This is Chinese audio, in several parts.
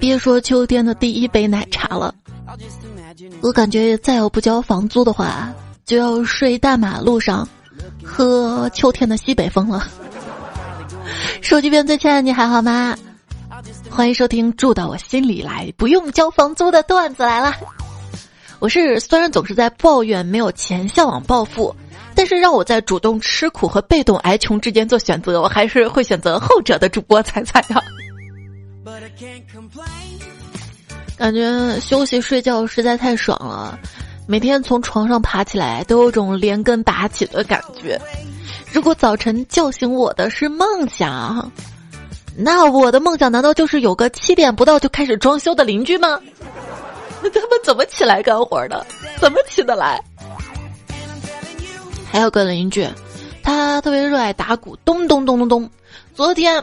别说秋天的第一杯奶茶了，我感觉再要不交房租的话，就要睡大马路上，喝秋天的西北风了。手机边最亲爱的你还好吗？欢迎收听住到我心里来，不用交房租的段子来了。我是虽然总是在抱怨没有钱，向往暴富。但是让我在主动吃苦和被动挨穷之间做选择，我还是会选择后者的主播彩彩啊。感觉休息睡觉实在太爽了，每天从床上爬起来都有种连根拔起的感觉。如果早晨叫醒我的是梦想，那我的梦想难道就是有个七点不到就开始装修的邻居吗？那他们怎么起来干活的？怎么起得来？还有个邻居，他特别热爱打鼓，咚咚咚咚咚。昨天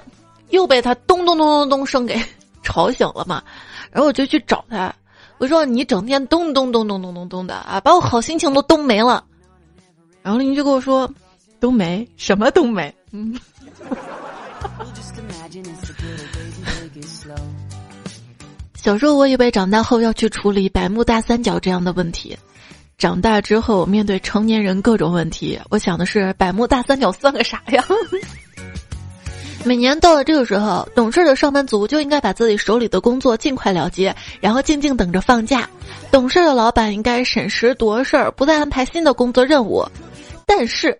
又被他咚咚咚咚咚声给 吵醒了嘛，然后我就去找他，我说你整天咚咚咚咚咚咚咚的啊，把我好心情都咚没了。然后邻居跟我说，冬梅什么冬梅？嗯。小时候我以为长大后要去处理百慕大三角这样的问题。长大之后，面对成年人各种问题，我想的是百慕大三角算个啥呀？每年到了这个时候，懂事的上班族就应该把自己手里的工作尽快了结，然后静静等着放假。懂事的老板应该审时度势，不再安排新的工作任务。但是，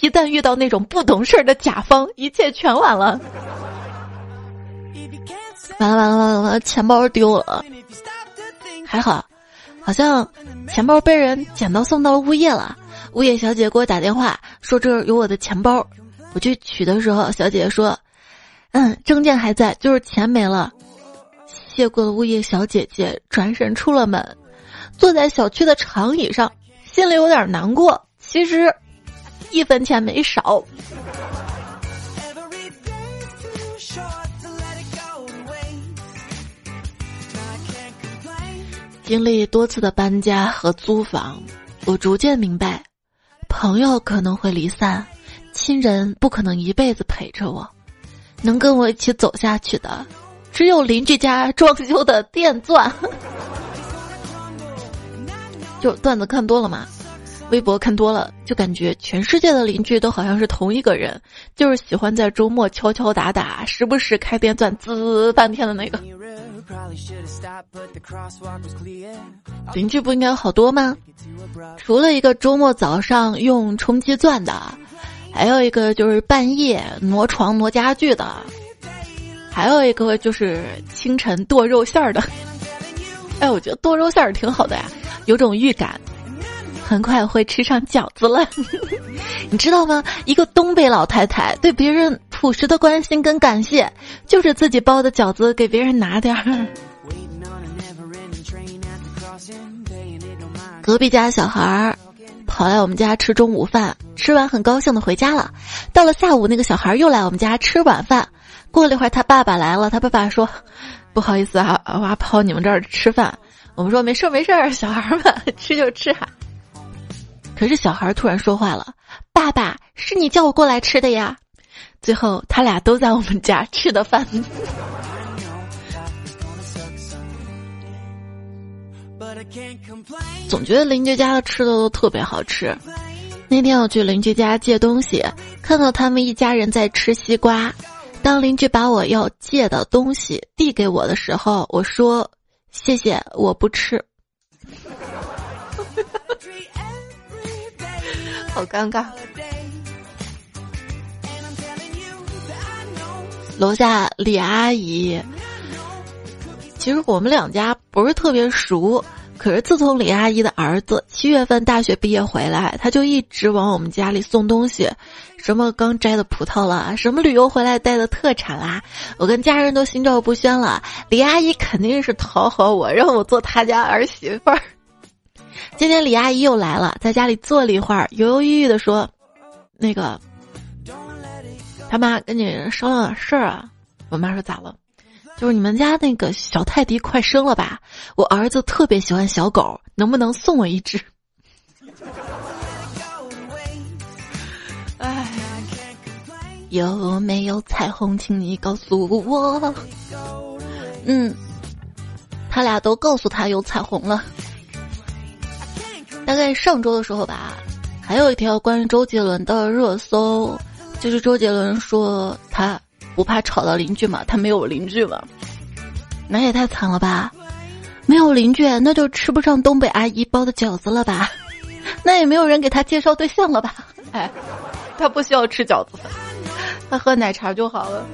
一旦遇到那种不懂事的甲方，一切全完了。完了完了完了完了，钱包丢了，还好。好像钱包被人捡到送到物业了，物业小姐给我打电话说这儿有我的钱包，我去取的时候，小姐姐说，嗯，证件还在，就是钱没了。谢过了物业小姐姐，转身出了门，坐在小区的长椅上，心里有点难过。其实，一分钱没少。经历多次的搬家和租房，我逐渐明白，朋友可能会离散，亲人不可能一辈子陪着我，能跟我一起走下去的，只有邻居家装修的电钻。就段子看多了嘛，微博看多了，就感觉全世界的邻居都好像是同一个人，就是喜欢在周末敲敲打打，时不时开电钻滋半天的那个。邻居不应该好多吗？除了一个周末早上用冲击钻的，还有一个就是半夜挪床挪家具的，还有一个就是清晨剁肉馅儿的。哎，我觉得剁肉馅儿挺好的呀，有种预感。很快会吃上饺子了，你知道吗？一个东北老太太对别人朴实的关心跟感谢，就是自己包的饺子给别人拿点儿。隔壁家小孩儿跑来我们家吃中午饭，吃完很高兴的回家了。到了下午，那个小孩又来我们家吃晚饭。过了一会儿，他爸爸来了，他爸爸说：“不好意思啊，娃跑你们这儿吃饭。”我们说：“没事没事，小孩儿们 吃就吃哈。”可是小孩突然说话了：“爸爸，是你叫我过来吃的呀。”最后他俩都在我们家吃的饭。总觉得邻居家的吃的都特别好吃。那天我去邻居家借东西，看到他们一家人在吃西瓜。当邻居把我要借的东西递给我的时候，我说：“谢谢，我不吃。”好尴尬。楼下李阿姨，其实我们两家不是特别熟，可是自从李阿姨的儿子七月份大学毕业回来，他就一直往我们家里送东西，什么刚摘的葡萄啦，什么旅游回来带的特产啦，我跟家人都心照不宣了。李阿姨肯定是讨好我，让我做她家儿媳妇儿。今天李阿姨又来了，在家里坐了一会儿，犹犹豫豫的说：“那个，他妈跟你商量点事儿啊。”我妈说：“咋了？就是你们家那个小泰迪快生了吧？我儿子特别喜欢小狗，能不能送我一只？”哎，有没有彩虹，请你告诉我。嗯，他俩都告诉他有彩虹了。大概上周的时候吧，还有一条关于周杰伦的热搜，就是周杰伦说他不怕吵到邻居嘛，他没有邻居嘛，那也太惨了吧！没有邻居，那就吃不上东北阿姨包的饺子了吧？那也没有人给他介绍对象了吧？哎，他不需要吃饺子，他喝奶茶就好了。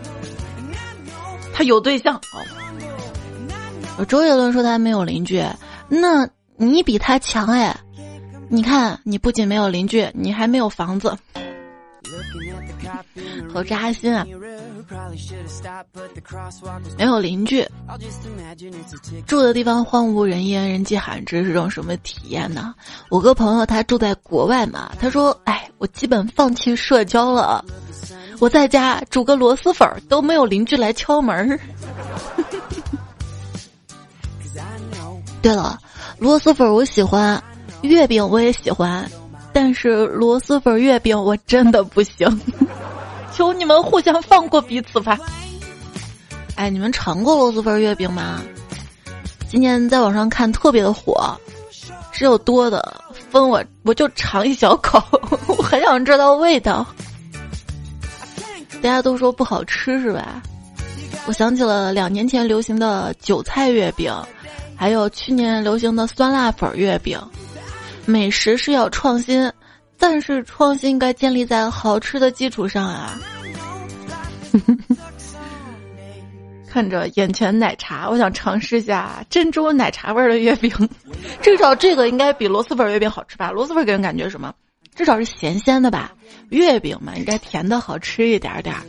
他有对象哦。周杰伦说他没有邻居，那你比他强哎。你看，你不仅没有邻居，你还没有房子，好扎心啊！没有邻居，住的地方荒无人烟，人迹罕至，是种什么体验呢？我个朋友他住在国外嘛，他说：“哎，我基本放弃社交了，我在家煮个螺蛳粉都没有邻居来敲门。”对了，螺蛳粉我喜欢。月饼我也喜欢，但是螺蛳粉月饼我真的不行，求你们互相放过彼此吧。哎，你们尝过螺蛳粉月饼吗？今年在网上看特别的火，是有多的，分我我就尝一小口，我很想知道味道。大家都说不好吃是吧？我想起了两年前流行的韭菜月饼，还有去年流行的酸辣粉月饼。美食是要创新，但是创新应该建立在好吃的基础上啊！看着眼前奶茶，我想尝试一下珍珠奶茶味儿的月饼。至少这个应该比螺蛳粉月饼好吃吧？螺蛳粉给人感觉什么？至少是咸鲜的吧？月饼嘛，应该甜的好吃一点点儿。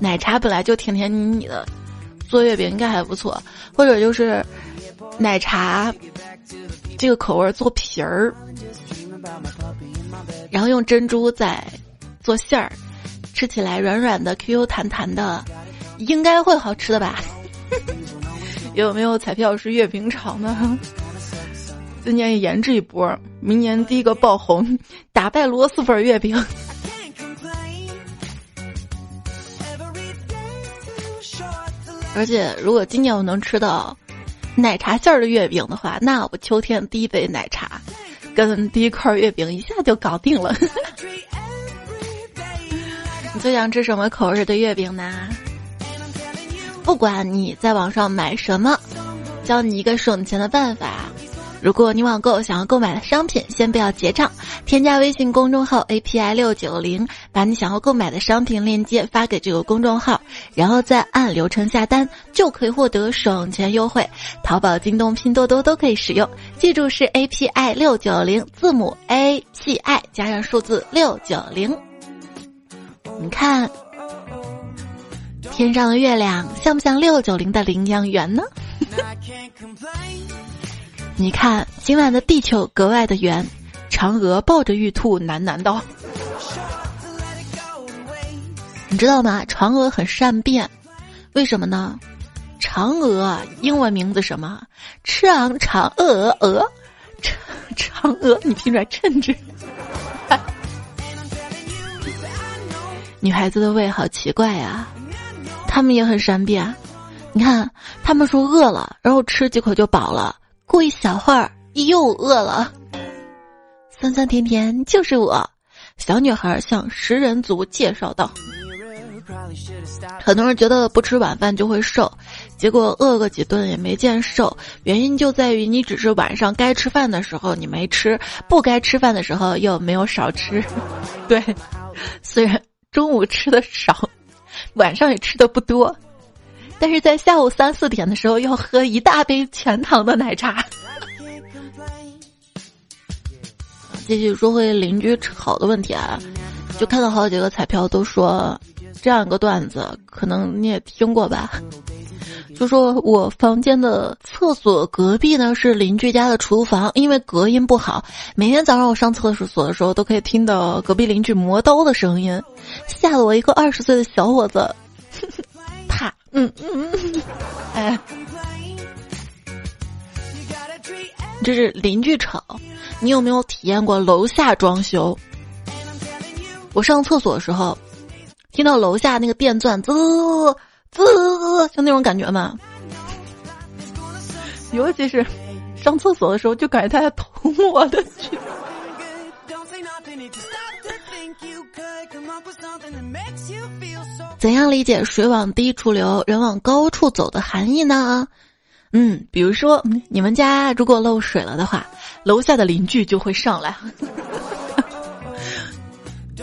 奶茶本来就甜甜腻腻的，做月饼应该还不错。或者就是奶茶。这个口味做皮儿，然后用珍珠再做馅儿，吃起来软软的、Q Q 弹弹的，应该会好吃的吧？有没有彩票是月饼厂呢？今年研制一波，明年第一个爆红，打败螺蛳粉月饼。而且，如果今年我能吃到。奶茶馅儿的月饼的话，那我秋天第一杯奶茶，跟第一块月饼一下就搞定了。你最想吃什么口味的月饼呢？不管你在网上买什么，教你一个省钱的办法。如果你网购想要购买的商品，先不要结账，添加微信公众号 API 六九零，把你想要购买的商品链接发给这个公众号，然后再按流程下单，就可以获得省钱优惠。淘宝、京东、拼多多都可以使用，记住是 API 六九零，字母 API 加上数字六九零。你看，天上的月亮像不像六九零的羚羊圆呢？你看，今晚的地球格外的圆，嫦娥抱着玉兔喃喃道：“你知道吗？嫦娥很善变，为什么呢？嫦娥英文名字什么？嫦嫦娥娥，嫦 嫦娥，你听出来称职？女孩子的胃好奇怪呀，她们也很善变。你看，他们说饿了，然后吃几口就饱了。”过一小会儿又饿了，酸酸甜甜就是我。小女孩向食人族介绍道：“很多人觉得不吃晚饭就会瘦，结果饿个几顿也没见瘦。原因就在于你只是晚上该吃饭的时候你没吃，不该吃饭的时候又没有少吃。对，虽然中午吃的少，晚上也吃的不多。”但是在下午三四点的时候要喝一大杯全糖的奶茶。继续说回邻居吵的问题啊，就看到好几个彩票都说这样一个段子，可能你也听过吧？就说我房间的厕所隔壁呢是邻居家的厨房，因为隔音不好，每天早上我上厕所的时候都可以听到隔壁邻居磨刀的声音，吓得我一个二十岁的小伙子。怕 嗯嗯嗯，哎，这是邻居吵。你有没有体验过楼下装修？我上厕所的时候，听到楼下那个电钻滋滋，就那种感觉嘛。尤其是上厕所的时候，就感觉他在捅我的去。怎样理解“水往低处流，人往高处走”的含义呢？嗯，比如说，你们家如果漏水了的话，楼下的邻居就会上来。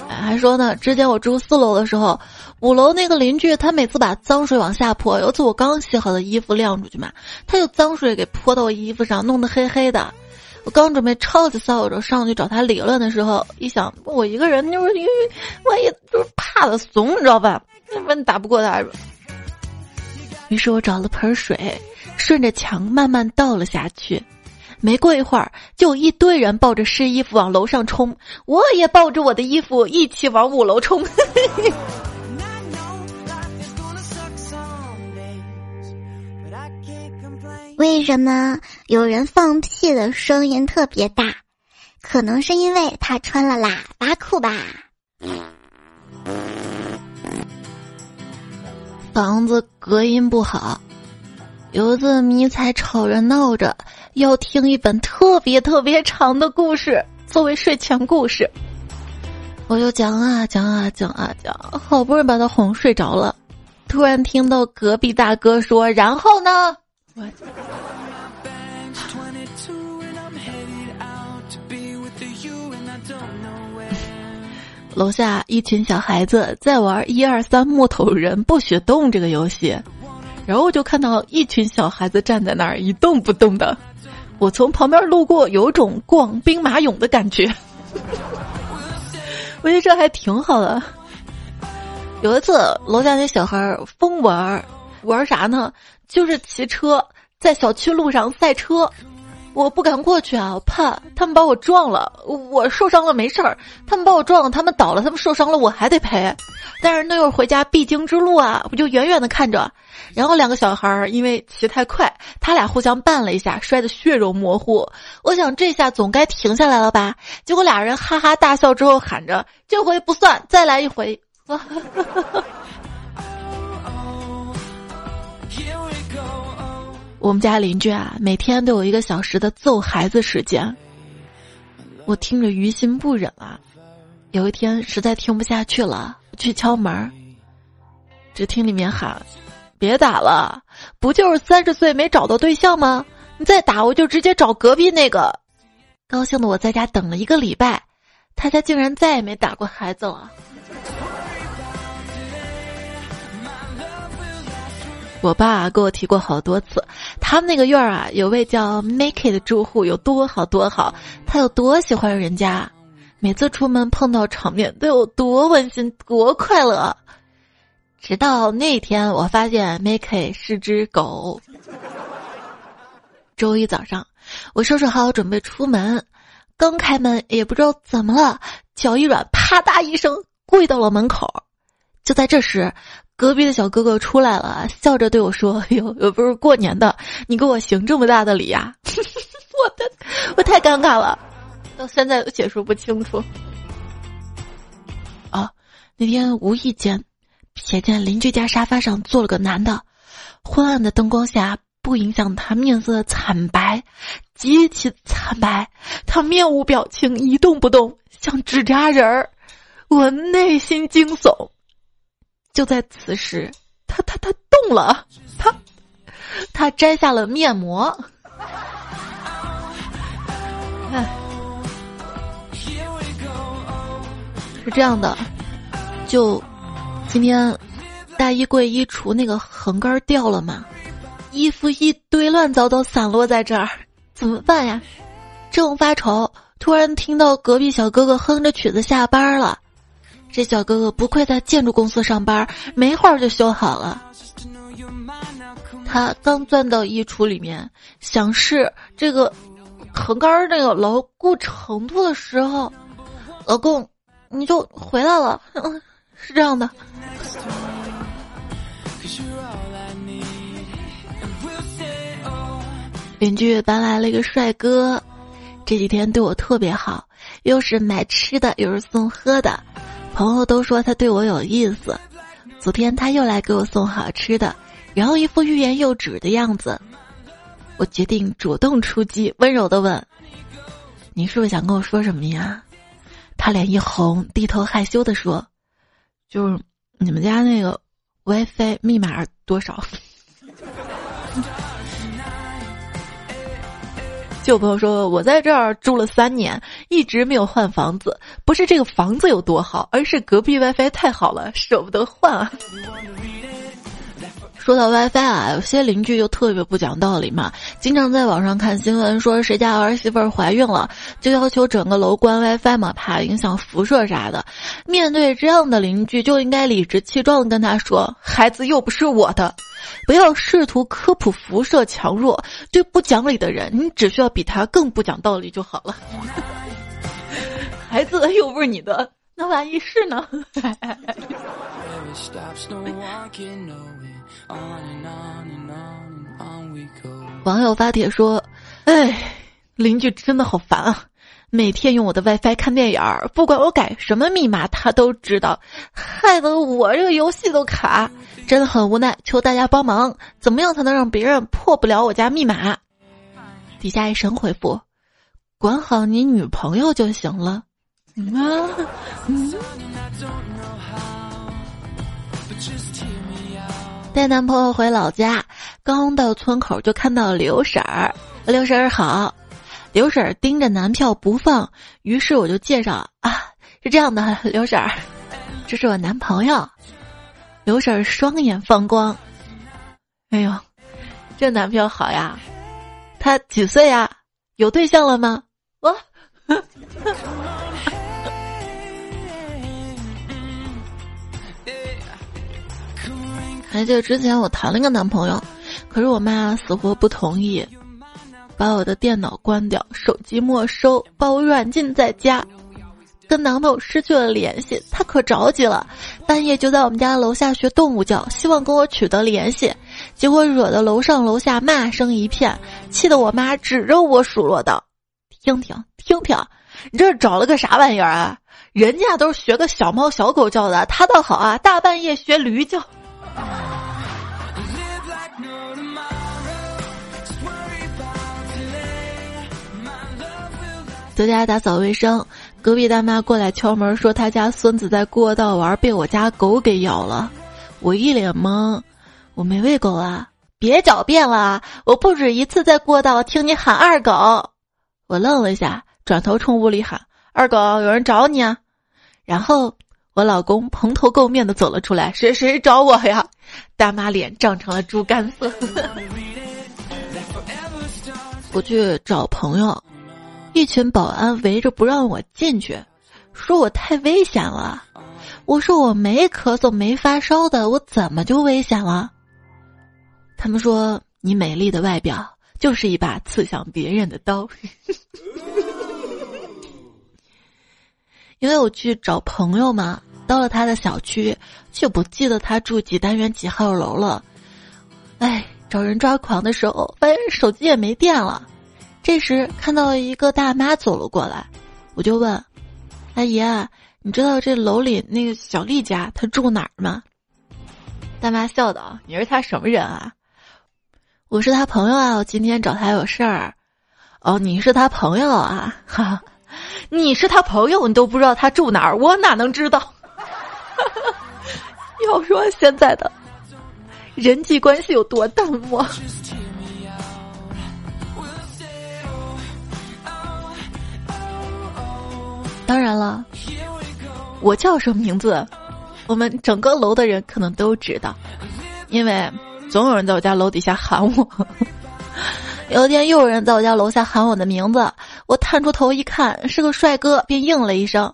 还说呢，之前我住四楼的时候，五楼那个邻居他每次把脏水往下泼，有次我刚洗好的衣服晾出去嘛，他就脏水给泼到我衣服上，弄得黑黑的。我刚准备抄起扫帚上去找他理论的时候，一想我一个人就是因为万一就是怕的怂，你知道吧？那打不过他。于是我找了盆水，顺着墙慢慢倒了下去。没过一会儿，就有一堆人抱着湿衣服往楼上冲，我也抱着我的衣服一起往五楼冲。为什么有人放屁的声音特别大？可能是因为他穿了喇叭裤吧。房子隔音不好，有一次迷彩吵着闹着要听一本特别特别长的故事作为睡前故事，我就讲啊讲啊讲啊讲，好不容易把他哄睡着了，突然听到隔壁大哥说：“然后呢？”我。楼下一群小孩子在玩一二三木头人不许动这个游戏，然后我就看到一群小孩子站在那儿一动不动的，我从旁边路过，有种逛兵马俑的感觉。我觉得这还挺好的。有一次楼下那小孩疯玩，玩啥呢？就是骑车在小区路上赛车。我不敢过去啊，我怕他们把我撞了，我受伤了没事儿，他们把我撞了，他们倒了，他们受伤了，我还得赔。但是那会儿回家必经之路啊，我就远远的看着。然后两个小孩儿因为骑太快，他俩互相绊了一下，摔得血肉模糊。我想这下总该停下来了吧？结果俩人哈哈大笑之后喊着：“这回不算，再来一回。”我们家邻居啊，每天都有一个小时的揍孩子时间。我听着于心不忍啊。有一天实在听不下去了，去敲门，只听里面喊：“别打了，不就是三十岁没找到对象吗？你再打我就直接找隔壁那个。”高兴的我在家等了一个礼拜，他家竟然再也没打过孩子了。我爸给我提过好多次，他们那个院儿啊，有位叫 Make 的住户有多好多好，他有多喜欢人家，每次出门碰到场面都有多温馨多快乐。直到那天，我发现 Make 是只狗。周一早上，我收拾好准备出门，刚开门也不知道怎么了，脚一软，啪嗒一声跪到了门口。就在这时。隔壁的小哥哥出来了，笑着对我说：“哎呦，又不是过年的，你给我行这么大的礼呀？” 我的，我太尴尬了，到现在都解释不清楚。啊，那天无意间瞥见邻居家沙发上坐了个男的，昏暗的灯光下不影响他面色惨白，极其惨白，他面无表情，一动不动，像纸扎人儿，我内心惊悚。就在此时，他他他动了，他他摘下了面膜。哎，是这样的，就今天大衣柜衣橱那个横杆掉了嘛，衣服一堆乱糟糟散落在这儿，怎么办呀？正发愁，突然听到隔壁小哥哥哼着曲子下班了。这小哥哥不愧在建筑公司上班，没会儿就修好了。他刚钻到衣橱里面，想试这个横杆那个牢固程度的时候，老公，你就回来了。是这样的。邻居搬来了一个帅哥，这几天对我特别好，又是买吃的，又是送喝的。朋友都说他对我有意思。昨天他又来给我送好吃的，然后一副欲言又止的样子。我决定主动出击，温柔的问：“你是不是想跟我说什么呀？”他脸一红，低头害羞的说：“就是你们家那个 WiFi 密码多少？”就有朋友说：“我在这儿住了三年，一直没有换房子。不是这个房子有多好，而是隔壁 WiFi 太好了，舍不得换啊。”说到 WiFi 啊，有些邻居就特别不讲道理嘛，经常在网上看新闻说谁家儿媳妇怀孕了，就要求整个楼关 WiFi 嘛，怕影响辐射啥的。面对这样的邻居，就应该理直气壮的跟他说：“孩子又不是我的，不要试图科普辐射强弱。对不讲理的人，你只需要比他更不讲道理就好了。孩子又不是你的，那万一是呢？”网友发帖说：“哎，邻居真的好烦啊！每天用我的 WiFi 看电影儿，不管我改什么密码，他都知道，害得我这个游戏都卡，真的很无奈。求大家帮忙，怎么样才能让别人破不了我家密码？”底下一神回复：“管好你女朋友就行了。”啊，嗯。带男朋友回老家，刚到村口就看到刘婶儿。刘婶儿好，刘婶儿盯着男票不放，于是我就介绍啊，是这样的，刘婶儿，这是我男朋友。刘婶儿双眼放光，哎呦，这男票好呀，他几岁呀？有对象了吗？我。还记得之前我谈了一个男朋友，可是我妈死活不同意，把我的电脑关掉，手机没收，把我软禁在家，跟男朋友失去了联系。他可着急了，半夜就在我们家楼下学动物叫，希望跟我取得联系，结果惹得楼上楼下骂声一片，气得我妈指着我数落道：“听听听听，你这是找了个啥玩意儿啊？人家都是学个小猫小狗叫的，他倒好啊，大半夜学驴叫。”在家打扫卫生，隔壁大妈过来敲门，说他家孙子在过道玩，被我家狗给咬了。我一脸懵，我没喂狗啊！别狡辩了，我不止一次在过道听你喊二狗。我愣了一下，转头冲屋里喊：“二狗，有人找你啊！”然后我老公蓬头垢面的走了出来：“谁谁找我呀？”大妈脸涨成了猪肝色。我去找朋友。一群保安围着不让我进去，说我太危险了。我说我没咳嗽没发烧的，我怎么就危险了？他们说你美丽的外表就是一把刺向别人的刀。因为我去找朋友嘛，到了他的小区，却不记得他住几单元几号楼了。哎，找人抓狂的时候，发现手机也没电了。这时看到一个大妈走了过来，我就问：“阿姨，你知道这楼里那个小丽家她住哪儿吗？”大妈笑道：“你是她什么人啊？”“我是她朋友啊，我今天找她有事儿。”“哦，你是她朋友啊？哈哈，你是她朋友，你都不知道她住哪儿，我哪能知道？” 要说现在的人际关系有多淡漠。当然了，我叫什么名字，我们整个楼的人可能都知道，因为总有人在我家楼底下喊我。有一天又有人在我家楼下喊我的名字，我探出头一看是个帅哥，便应了一声。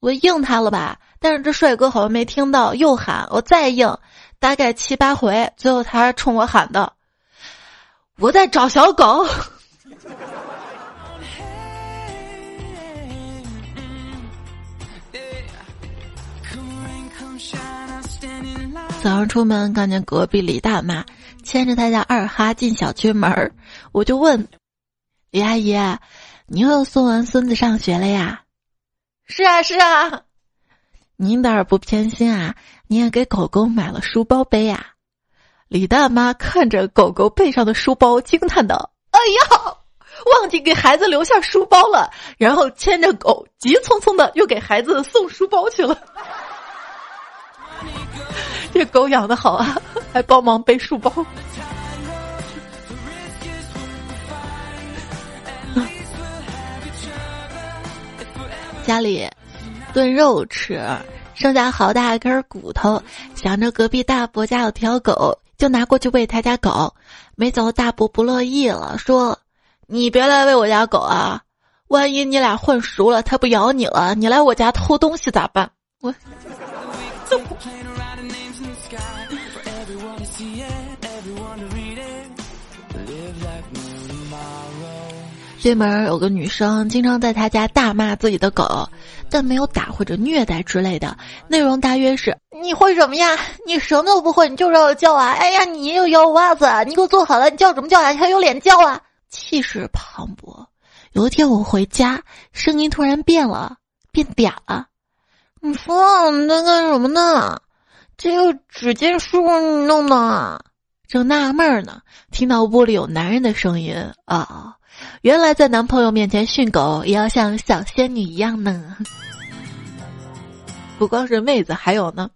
我应他了吧，但是这帅哥好像没听到，又喊我再应，大概七八回，最后他冲我喊道：“我在找小狗。”早上出门看见隔壁李大妈牵着他家二哈进小区门儿，我就问李阿姨：“你又送完孙子上学了呀？”“是啊，是啊。”“您倒是不偏心啊，你也给狗狗买了书包背呀。李大妈看着狗狗背上的书包，惊叹道：“哎呀，忘记给孩子留下书包了。”然后牵着狗，急匆匆的又给孩子送书包去了。这狗养的好啊，还帮忙背书包。家里炖肉吃，剩下好大一根骨头，想着隔壁大伯家有条狗，就拿过去喂他家狗。没走大伯不乐意了，说：“你别来喂我家狗啊！万一你俩混熟了，它不咬你了，你来我家偷东西咋办？”我。对门有个女生，经常在她家大骂自己的狗，但没有打或者虐待之类的。内容大约是：你会什么呀？你什么都不会，你就让我叫啊！哎呀，你又咬袜子，你给我坐好了，你叫什么叫啊？你？还有脸叫啊？气势磅礴。有一天我回家，声音突然变了，变嗲了。你说你在干什么呢？这个纸巾是不是你弄的？正纳闷呢，听到屋里有男人的声音啊。原来在男朋友面前训狗也要像小仙女一样呢。不光是妹子，还有呢。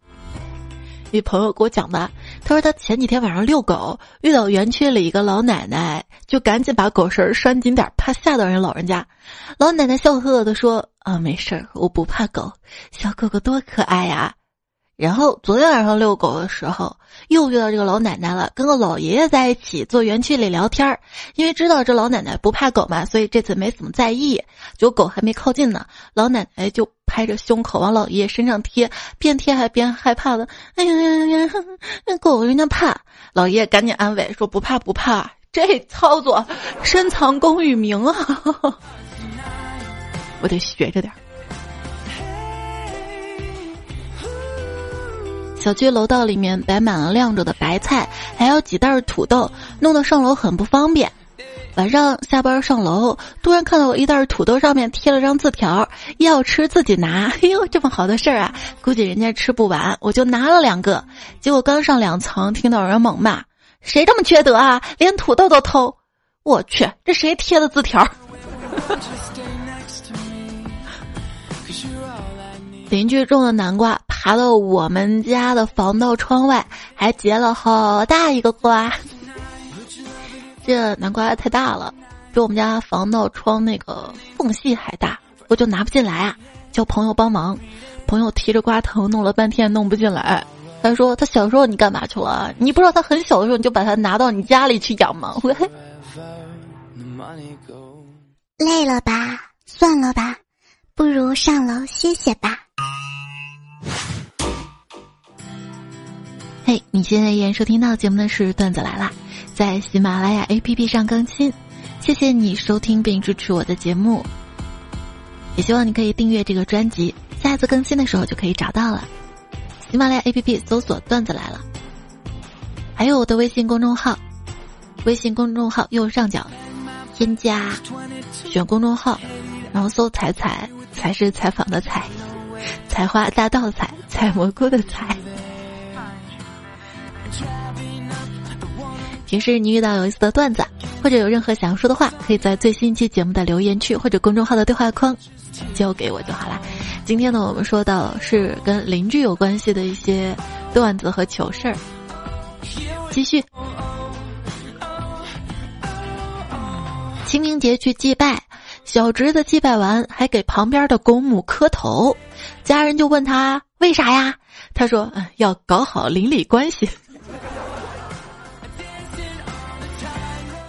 一朋友给我讲的，他说他前几天晚上遛狗，遇到园区里一个老奶奶，就赶紧把狗绳拴紧点，怕吓到人老人家。老奶奶笑呵呵的说：“啊，没事儿，我不怕狗，小狗狗多可爱呀。”然后昨天晚上遛狗的时候，又遇到这个老奶奶了，跟个老爷爷在一起坐园区里聊天儿。因为知道这老奶奶不怕狗嘛，所以这次没怎么在意。就狗还没靠近呢，老奶奶就拍着胸口往老爷爷身上贴，边贴还边害怕的。哎呀呀呀，那狗人家怕。老爷爷赶紧安慰说：“不怕不怕，这操作深藏功与名啊！” 我得学着点儿。小区楼道里面摆满了晾着的白菜，还有几袋土豆，弄得上楼很不方便。晚上下班上楼，突然看到我一袋土豆上面贴了张字条，要吃自己拿。哎呦，这么好的事儿啊，估计人家吃不完，我就拿了两个。结果刚上两层，听到有人猛骂：“谁这么缺德啊，连土豆都偷！”我去，这谁贴的字条？邻居种的南瓜爬到我们家的防盗窗外，还结了好大一个瓜。这南瓜太大了，比我们家防盗窗那个缝隙还大，我就拿不进来啊！叫朋友帮忙，朋友提着瓜藤弄了半天弄不进来。他说：“他小时候你干嘛去了？你不知道他很小的时候你就把他拿到你家里去养吗？” 累了吧？算了吧，不如上楼歇歇吧。嘿，你现在依然收听到节目的是段子来啦，在喜马拉雅 APP 上更新。谢谢你收听并支持我的节目，也希望你可以订阅这个专辑，下次更新的时候就可以找到了。喜马拉雅 APP 搜索“段子来了”，还有我的微信公众号，微信公众号右上角添加，选公众号，然后搜“彩彩”，才是采访的“采”，采花大盗采，采蘑菇的“采”。平时你遇到有意思的段子，或者有任何想要说的话，可以在最新一期节目的留言区或者公众号的对话框交给我就好啦。今天呢，我们说到是跟邻居有关系的一些段子和糗事儿。继续，清明节去祭拜，小侄子祭拜完还给旁边的公母磕头，家人就问他为啥呀？他说：“要搞好邻里关系。”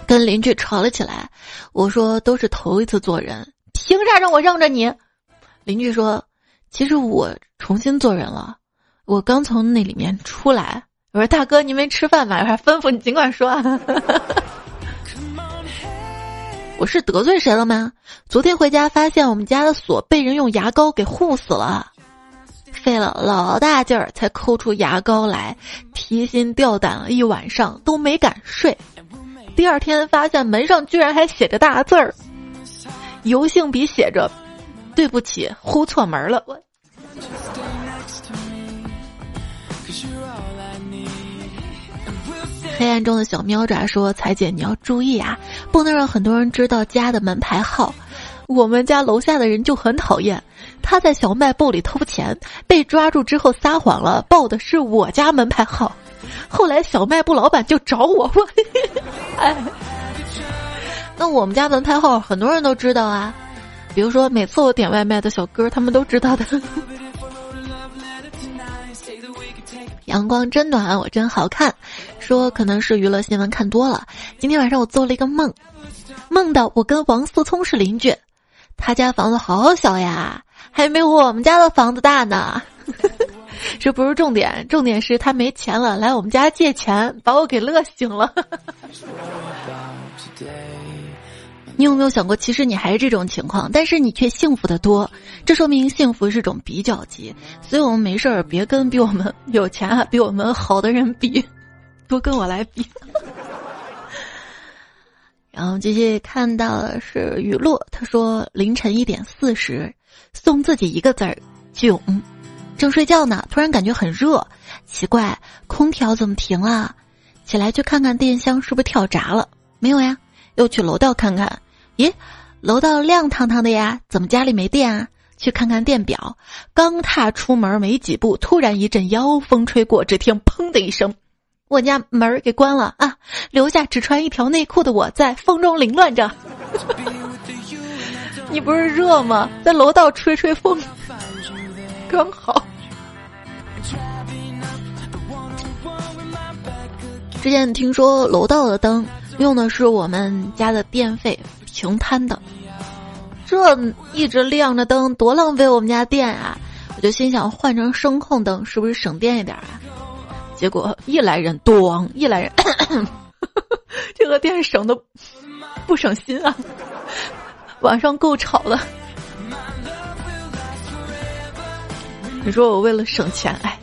跟邻居吵了起来，我说都是头一次做人，凭啥让我让着你？邻居说，其实我重新做人了，我刚从那里面出来。我说大哥，你没吃饭吧？有啥吩咐你尽管说。我是得罪谁了吗？昨天回家发现我们家的锁被人用牙膏给护死了，费了老大劲儿才抠出牙膏来，提心吊胆了一晚上都没敢睡。第二天发现门上居然还写着大字儿，油性笔写着：“对不起，呼错门了。”我黑暗中的小喵爪说：“彩姐，你要注意啊，不能让很多人知道家的门牌号。我们家楼下的人就很讨厌，他在小卖部里偷钱，被抓住之后撒谎了，报的是我家门牌号。后来小卖部老板就找我，我，哎，那我们家门牌号很多人都知道啊，比如说每次我点外卖的小哥，他们都知道的。”阳光真暖，我真好看。说可能是娱乐新闻看多了。今天晚上我做了一个梦，梦到我跟王思聪是邻居，他家房子好小呀，还没我们家的房子大呢。这不是重点，重点是他没钱了，来我们家借钱，把我给乐醒了。你有没有想过，其实你还是这种情况，但是你却幸福的多，这说明幸福是种比较级。所以我们没事儿别跟比我们有钱、比我们好的人比，多跟我来比。然后继续看到的是雨落，他说凌晨一点四十，送自己一个字儿囧。正睡觉呢，突然感觉很热，奇怪，空调怎么停了？起来去看看电箱是不是跳闸了？没有呀，又去楼道看看。咦，楼道亮堂堂的呀，怎么家里没电啊？去看看电表。刚踏出门没几步，突然一阵妖风吹过，只听“砰”的一声，我家门给关了啊！留下只穿一条内裤的我在风中凌乱着。你不是热吗？在楼道吹吹风，刚好。之前听说楼道的灯用的是我们家的电费。平摊的，这一直亮着灯多浪费我们家电啊！我就心想换成声控灯是不是省电一点啊？结果一来人咣，一来人，这个店省的不省心啊！晚上够吵的。你说我为了省钱，哎。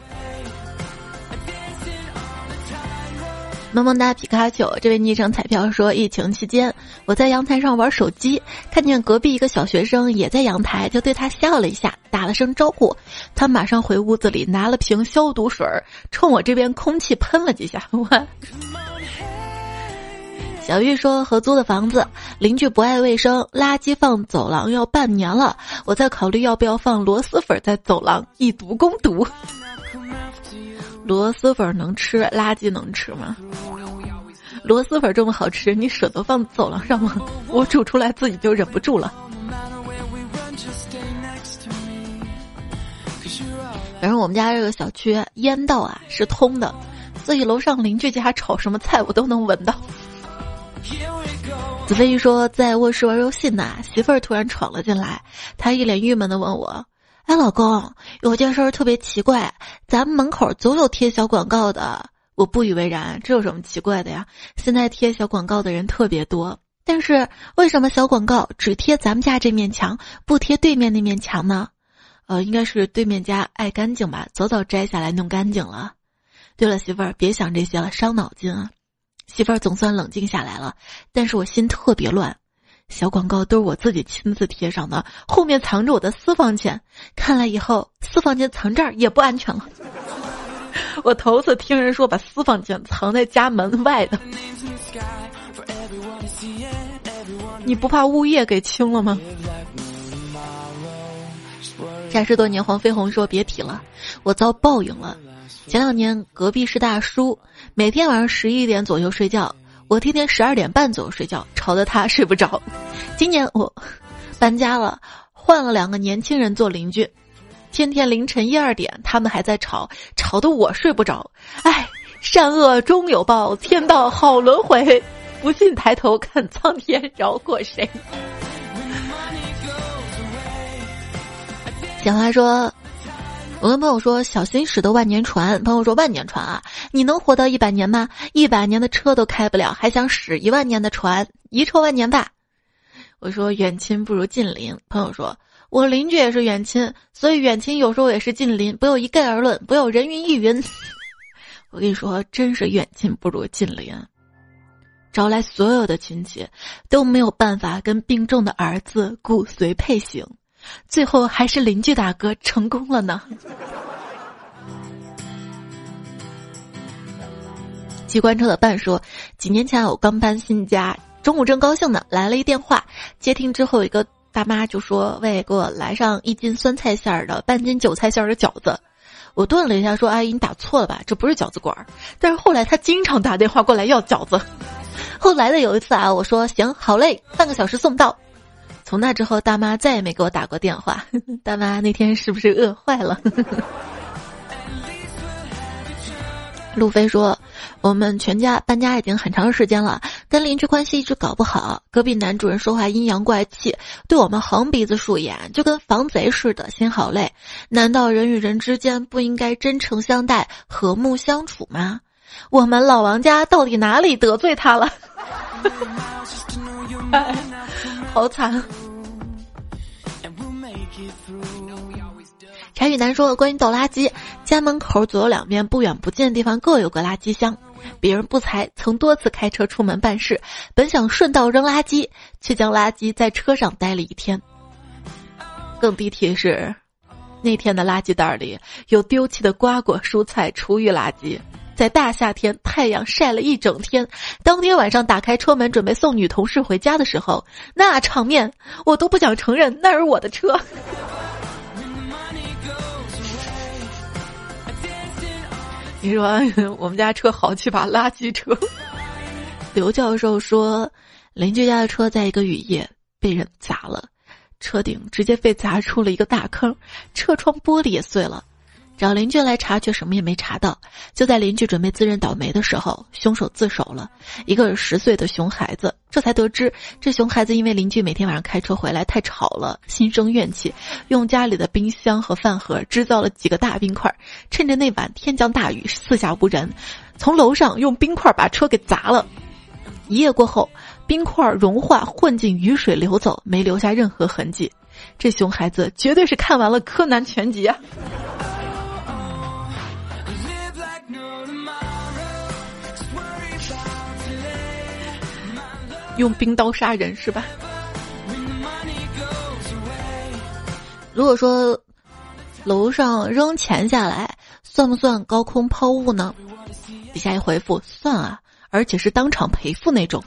萌萌哒皮卡丘，这位昵称彩票说，疫情期间我在阳台上玩手机，看见隔壁一个小学生也在阳台，就对他笑了一下，打了声招呼。他马上回屋子里拿了瓶消毒水，冲我这边空气喷了几下。我 小玉说，合租的房子邻居不爱卫生，垃圾放走廊要半年了，我在考虑要不要放螺蛳粉在走廊，以毒攻毒。螺蛳粉能吃，垃圾能吃吗？螺蛳粉这么好吃，你舍得放走廊上吗？我煮出来自己就忍不住了。反正我们家这个小区烟道啊是通的，所以楼上邻居家炒什么菜我都能闻到。子飞一说在卧室玩游戏呢，媳妇儿突然闯了进来，他一脸郁闷的问我。哎，老公，有件事儿特别奇怪，咱们门口总有贴小广告的。我不以为然，这有什么奇怪的呀？现在贴小广告的人特别多，但是为什么小广告只贴咱们家这面墙，不贴对面那面墙呢？呃，应该是对面家爱干净吧，早早摘下来弄干净了。对了，媳妇儿，别想这些了，伤脑筋啊。媳妇儿总算冷静下来了，但是我心特别乱。小广告都是我自己亲自贴上的，后面藏着我的私房钱。看来以后私房钱藏这儿也不安全了。我头次听人说把私房钱藏在家门外的，你不怕物业给清了吗？战士多年黄飞鸿说别提了，我遭报应了。前两年隔壁是大叔，每天晚上十一点左右睡觉。我天天十二点半左右睡觉，吵得他睡不着。今年我搬家了，换了两个年轻人做邻居，天天凌晨一二点，他们还在吵，吵得我睡不着。哎，善恶终有报，天道好轮回，不信抬头看苍天饶过谁。小花说。我跟朋友说小心驶得万年船，朋友说万年船啊，你能活到一百年吗？一百年的车都开不了，还想驶一万年的船？遗臭万年吧。我说远亲不如近邻，朋友说我邻居也是远亲，所以远亲有时候也是近邻，不要一概而论，不要人云亦云。我跟你说，真是远亲不如近邻，招来所有的亲戚都没有办法跟病重的儿子骨髓配型。最后还是邻居大哥成功了呢。机关车的伴说，几年前我刚搬新家，中午正高兴呢，来了一电话，接听之后，一个大妈就说：“喂，给我来上一斤酸菜馅儿的，半斤韭菜馅儿的饺子。”我顿了一下，说：“阿姨，你打错了吧？这不是饺子馆儿。”但是后来他经常打电话过来要饺子。后来的有一次啊，我说：“行，好嘞，半个小时送到。”从那之后，大妈再也没给我打过电话。大妈那天是不是饿坏了？路飞说：“我们全家搬家已经很长时间了，跟邻居关系一直搞不好。隔壁男主人说话阴阳怪气，对我们横鼻子竖眼，就跟防贼似的，心好累。难道人与人之间不应该真诚相待、和睦相处吗？我们老王家到底哪里得罪他了？好惨！” 柴雨楠说：“关于倒垃圾，家门口左右两边不远不近的地方各有个垃圾箱。别人不才，曾多次开车出门办事，本想顺道扔垃圾，却将垃圾在车上待了一天。更地题是，那天的垃圾袋里有丢弃的瓜果、蔬菜、厨余垃圾。在大夏天，太阳晒了一整天，当天晚上打开车门准备送女同事回家的时候，那场面我都不想承认那是我的车。”你说 我们家车好几把垃圾车。刘教授说，邻居家的车在一个雨夜被人砸了，车顶直接被砸出了一个大坑，车窗玻璃也碎了。找邻居来查，却什么也没查到。就在邻居准备自认倒霉的时候，凶手自首了，一个十岁的熊孩子。这才得知，这熊孩子因为邻居每天晚上开车回来太吵了，心生怨气，用家里的冰箱和饭盒制造了几个大冰块，趁着那晚天降大雨，四下无人，从楼上用冰块把车给砸了。一夜过后，冰块融化混进雨水流走，没留下任何痕迹。这熊孩子绝对是看完了柯南全集啊！用冰刀杀人是吧？如果说楼上扔钱下来，算不算高空抛物呢？底下一回复算啊，而且是当场赔付那种。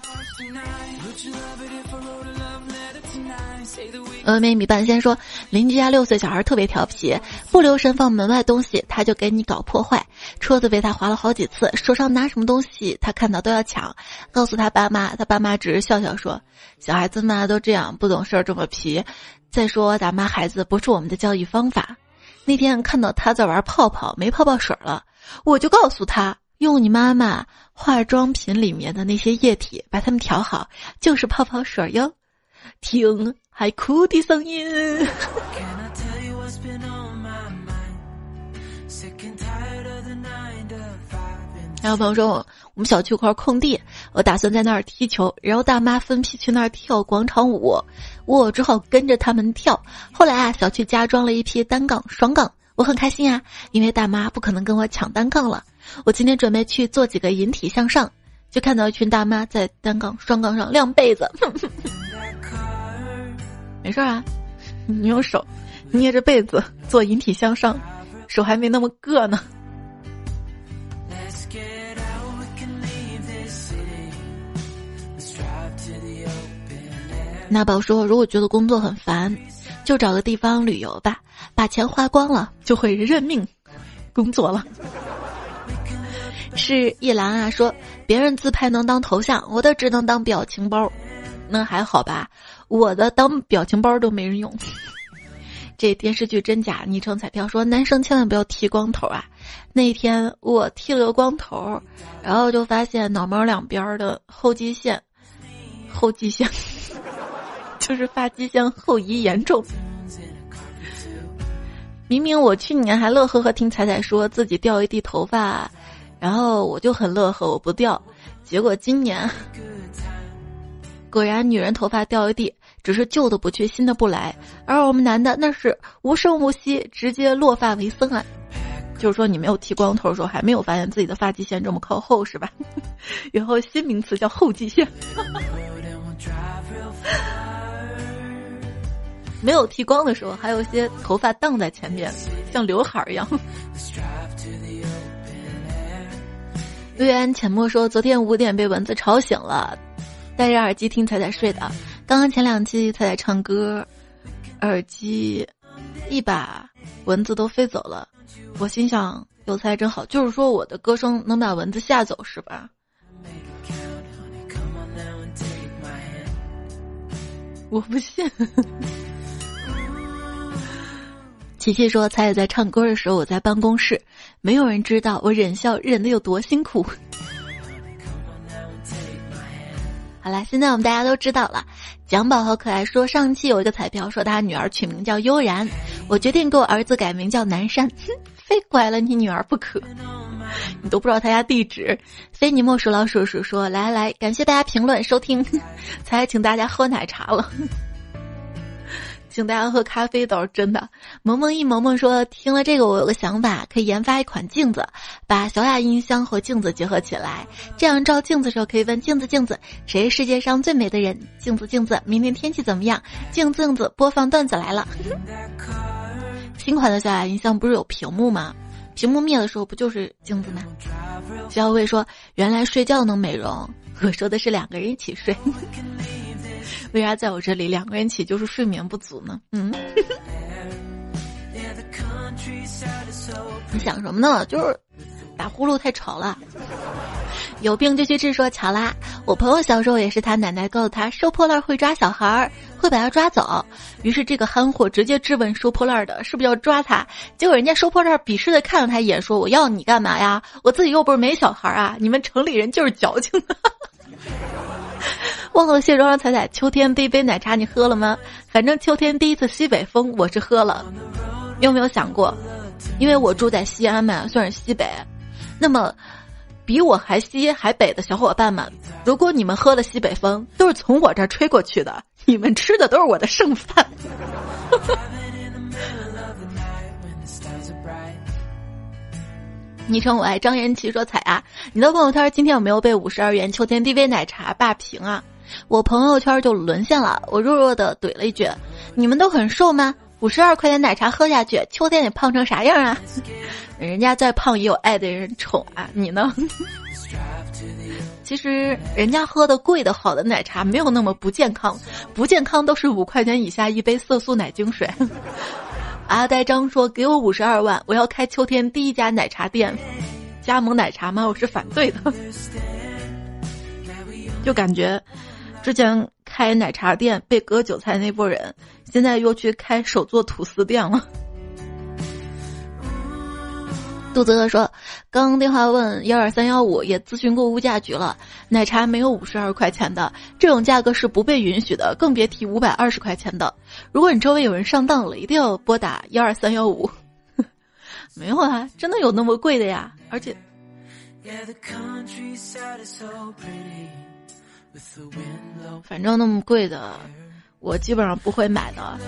峨眉米半仙说，邻居家六岁小孩特别调皮，不留神放门外东西，他就给你搞破坏。车子被他划了好几次，手上拿什么东西他看到都要抢。告诉他爸妈，他爸妈只是笑笑说：“小孩子嘛都这样，不懂事儿这么皮。”再说打骂孩子不是我们的教育方法。那天看到他在玩泡泡，没泡泡水了，我就告诉他，用你妈妈化妆品里面的那些液体把它们调好，就是泡泡水哟。听。海哭的声音。还有朋友说，我们小区有块空地，我打算在那儿踢球，然后大妈分批去那儿跳广场舞，我只好跟着他们跳。后来啊，小区加装了一批单杠、双杠，我很开心啊，因为大妈不可能跟我抢单杠了。我今天准备去做几个引体向上，就看到一群大妈在单杠、双杠上晾被子。没事啊，你用手捏着被子做引体向上，手还没那么硌呢。那宝说：“如果觉得工作很烦，就找个地方旅游吧，把钱花光了就会认命工作了。”是叶兰啊，说别人自拍能当头像，我的只能当表情包，那还好吧。我的当表情包都没人用。这电视剧真假？昵称彩票说男生千万不要剃光头啊！那天我剃了个光头，然后就发现脑门两边的后肌线，后肌线 就是发际线后移严重。明明我去年还乐呵呵听彩彩说自己掉一地头发，然后我就很乐呵，我不掉。结果今年。果然，女人头发掉一地，只是旧的不去，新的不来；而我们男的那是无声无息，直接落发为僧啊！就是说，你没有剃光头的时候，还没有发现自己的发际线这么靠后，是吧？以后新名词叫后际线。没有剃光的时候，还有一些头发荡在前面，像刘海一样。瑞安浅墨说：“昨天五点被蚊子吵醒了，戴着耳机听彩彩睡的。刚刚前两期彩彩唱歌，耳机一把蚊子都飞走了。我心想有才真好，就是说我的歌声能把蚊子吓走是吧？我不信。”琪琪说：“彩彩在唱歌的时候，我在办公室，没有人知道我忍笑忍的有多辛苦。”好了，现在我们大家都知道了。蒋宝和可爱说，上期有一个彩票说他女儿取名叫悠然，我决定给我儿子改名叫南山，非拐了你女儿不可。你都不知道他家地址。非你莫属老鼠鼠说：“来来来，感谢大家评论收听，才请大家喝奶茶了。”请大家喝咖啡倒是真的。萌萌一萌萌说：“听了这个，我有个想法，可以研发一款镜子，把小雅音箱和镜子结合起来，这样照镜子的时候可以问镜子镜子，谁是世界上最美的人？镜子镜子，明天天气怎么样？镜子镜子，播放段子来了。新款的小雅音箱不是有屏幕吗？屏幕灭的时候不就是镜子吗？”小薇说：“原来睡觉能美容，我说的是两个人一起睡。”为啥在我这里两个人起就是睡眠不足呢？嗯，你想什么呢？就是打呼噜太吵了。有病就去治。说巧啦，我朋友小时候也是他奶奶告诉他收破烂会抓小孩儿，会把他抓走。于是这个憨货直接质问收破烂的是不是要抓他？结果人家收破烂鄙视的看了他一眼，说我要你干嘛呀？我自己又不是没小孩啊！你们城里人就是矫情。忘了卸妆的彩彩，秋天第一杯奶茶你喝了吗？反正秋天第一次西北风我是喝了。你有没有想过，因为我住在西安嘛，算是西北。那么，比我还西还北的小伙伴们，如果你们喝了西北风，都是从我这儿吹过去的，你们吃的都是我的剩饭。昵称我爱张延琪说彩啊，你的朋友圈今天有没有被五十二元秋天第一杯奶茶霸屏啊？我朋友圈就沦陷了，我弱弱的怼了一句：“你们都很瘦吗？五十二块钱奶茶喝下去，秋天你胖成啥样啊？人家再胖也有爱的人宠啊，你呢？其实人家喝的贵的好的奶茶没有那么不健康，不健康都是五块钱以下一杯色素奶精水。阿呆张说：“给我五十二万，我要开秋天第一家奶茶店，加盟奶茶吗？我是反对的，就感觉。”之前开奶茶店被割韭菜那波人，现在又去开手做吐司店了。杜泽泽说：“刚刚电话问幺二三幺五，也咨询过物价局了，奶茶没有五十二块钱的，这种价格是不被允许的，更别提五百二十块钱的。如果你周围有人上当了，一定要拨打幺二三幺五。没有啊，真的有那么贵的呀？而且。”反正那么贵的，我基本上不会买的。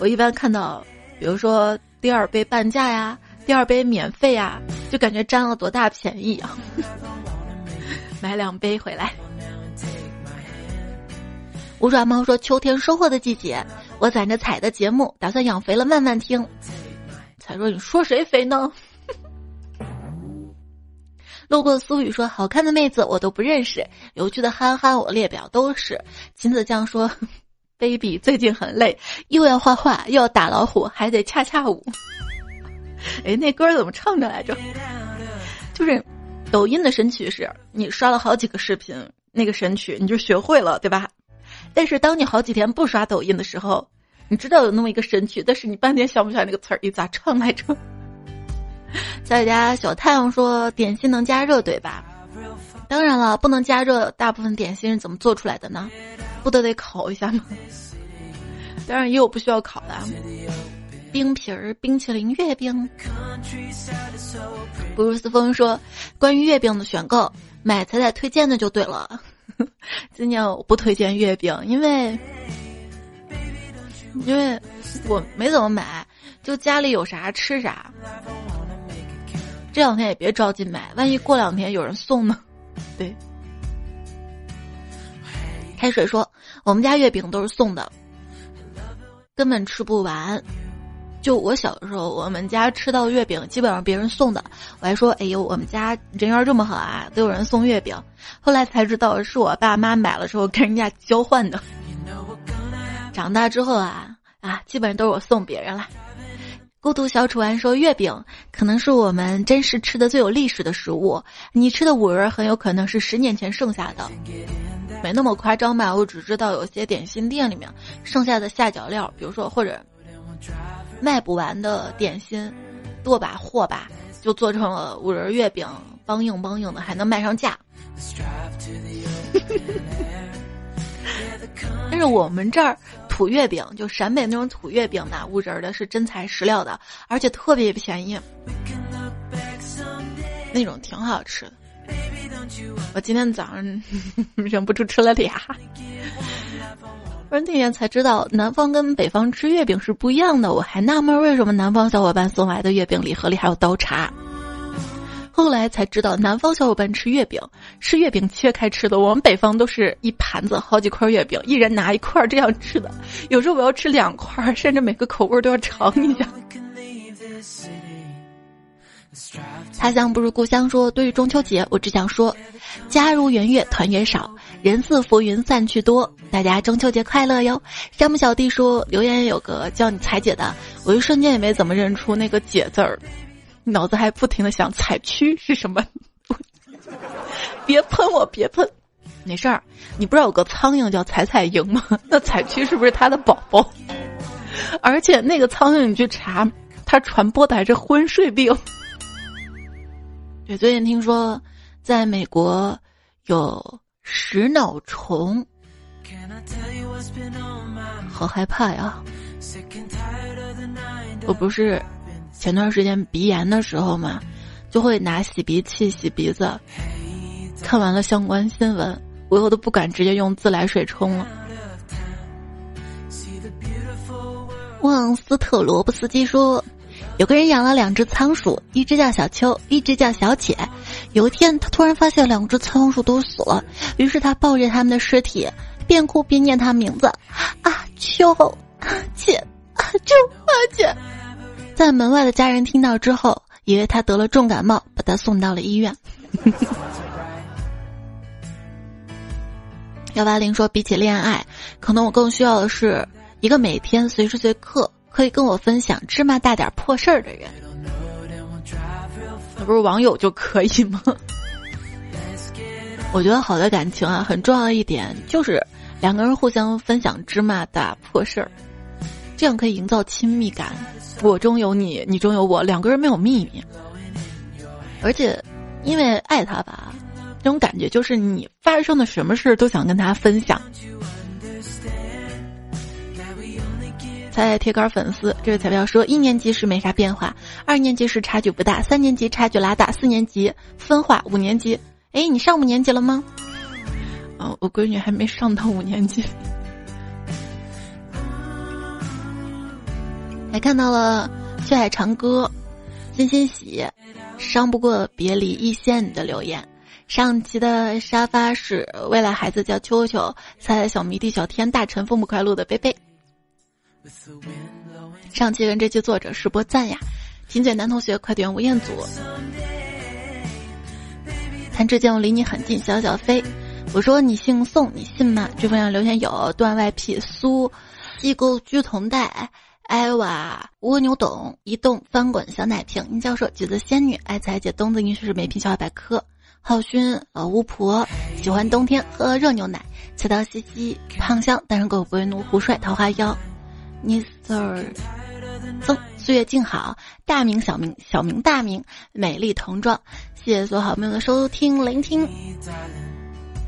我一般看到，比如说第二杯半价呀，第二杯免费呀，就感觉占了多大便宜啊！买两杯回来。五爪猫说：“秋天收获的季节，我攒着彩的节目，打算养肥了慢慢听。”彩说：“你说谁肥呢？”路过苏雨说：“好看的妹子我都不认识，有趣的憨憨我列表都是。”秦子酱说：“baby 最近很累，又要画画又要打老虎，还得恰恰舞。”哎，那歌怎么唱的来着？就是抖音的神曲是，你刷了好几个视频，那个神曲你就学会了，对吧？但是当你好几天不刷抖音的时候，你知道有那么一个神曲，但是你半天想不起来那个词儿，你咋唱来着？在家小太阳说：“点心能加热对吧？当然了，不能加热。大部分点心是怎么做出来的呢？不都得烤一下吗？当然也有不需要烤的，冰皮儿、冰淇淋、月饼。”布鲁斯风说：“关于月饼的选购，买彩彩推荐的就对了。今年我不推荐月饼，因为因为我没怎么买，就家里有啥吃啥。”这两天也别着急买，万一过两天有人送呢？对。开水说：“我们家月饼都是送的，根本吃不完。”就我小的时候，我们家吃到月饼基本上别人送的，我还说：“哎呦，我们家人缘这么好啊，都有人送月饼。”后来才知道是我爸妈买了之后跟人家交换的。长大之后啊啊，基本上都是我送别人了。孤独小楚安说：“月饼可能是我们真实吃的最有历史的食物，你吃的五仁很有可能是十年前剩下的，没那么夸张吧？我只知道有些点心店里面剩下的下脚料，比如说或者。”卖不完的点心，剁把货吧就做成了五仁月饼，梆硬梆硬的，还能卖上价。但是我们这儿土月饼，就陕北那种土月饼的，五仁的是真材实料的，而且特别便宜，那种挺好吃的。我今天早上 忍不住吃了俩。不是那天才知道，南方跟北方吃月饼是不一样的。我还纳闷为什么南方小伙伴送来的月饼礼盒里还有刀叉。后来才知道，南方小伙伴吃月饼是月饼切开吃的，我们北方都是一盘子好几块月饼，一人拿一块这样吃的。有时候我要吃两块，甚至每个口味都要尝一下。他乡不如故乡，说对于中秋节，我只想说，家如圆月，团圆少。人似浮云散去多，大家中秋节快乐哟！山姆小弟说留言有个叫你彩姐的，我一瞬间也没怎么认出那个姐字儿，脑子还不停的想彩区是什么？别喷我，别喷，没事儿。你不知道有个苍蝇叫彩彩蝇吗？那彩区是不是它的宝宝？而且那个苍蝇你去查，它传播的还是昏睡病。对，最近听说在美国有。食脑虫，好害怕呀！我不是前段时间鼻炎的时候嘛，就会拿洗鼻器洗鼻子。看完了相关新闻，我以后都不敢直接用自来水冲了。旺斯特罗布斯基说。有个人养了两只仓鼠，一只叫小秋，一只叫小姐。有一天，他突然发现两只仓鼠都死了，于是他抱着他们的尸体，边哭边念他名字：啊秋，啊姐，啊秋，啊姐。在门外的家人听到之后，以为他得了重感冒，把他送到了医院。幺八零说，比起恋爱，可能我更需要的是一个每天随时随刻。可以跟我分享芝麻大点破事儿的人，那不是网友就可以吗？我觉得好的感情啊，很重要的一点就是两个人互相分享芝麻大破事儿，这样可以营造亲密感。我中有你，你中有我，两个人没有秘密。而且，因为爱他吧，这种感觉就是你发生的什么事都想跟他分享。在铁杆粉丝，这位彩票说：一年级时没啥变化，二年级时差距不大，三年级差距拉大，四年级分化，五年级，哎，你上五年级了吗？哦，我闺女还没上到五年级。还看到了血海长歌，金欣喜，伤不过别离一线的留言。上期的沙发是未来孩子叫秋秋，猜猜小迷弟小天大臣父母快乐的贝贝。上期跟这期作者是波赞呀，金嘴男同学快点吴彦祖，谭志健我离你很近，小小飞，我说你姓宋，你信吗？这封上留言有段外 P 苏，机构居同代，艾娃蜗牛懂，移动翻滚小奶瓶，殷教授橘子仙女，爱财姐东子应该是美品小百科，浩勋呃巫婆喜欢冬天喝热牛奶，切刀西西胖香单身狗不会怒胡帅桃花妖。你 sir，曾岁月静好，大名小名小名大名，美丽童装，谢谢所有好朋友的收听聆听，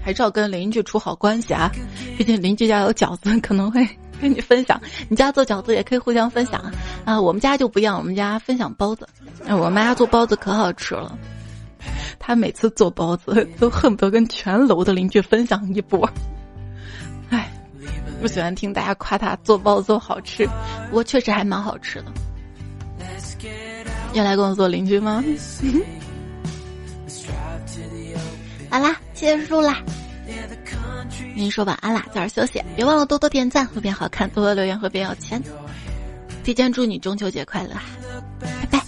还是要跟邻居处好关系啊，毕竟邻居家有饺子，可能会跟你分享，你家做饺子也可以互相分享啊。啊，我们家就不一样，我们家分享包子，我妈做包子可好吃了，她每次做包子都恨不得跟全楼的邻居分享一波。不喜欢听大家夸他做包子好吃，不过确实还蛮好吃的。要来跟我做邻居吗？好啦，结束啦。你说晚安啦，早点休息，别忘了多多点赞，会变好看；多多留言会变有钱。提前祝你中秋节快乐！拜拜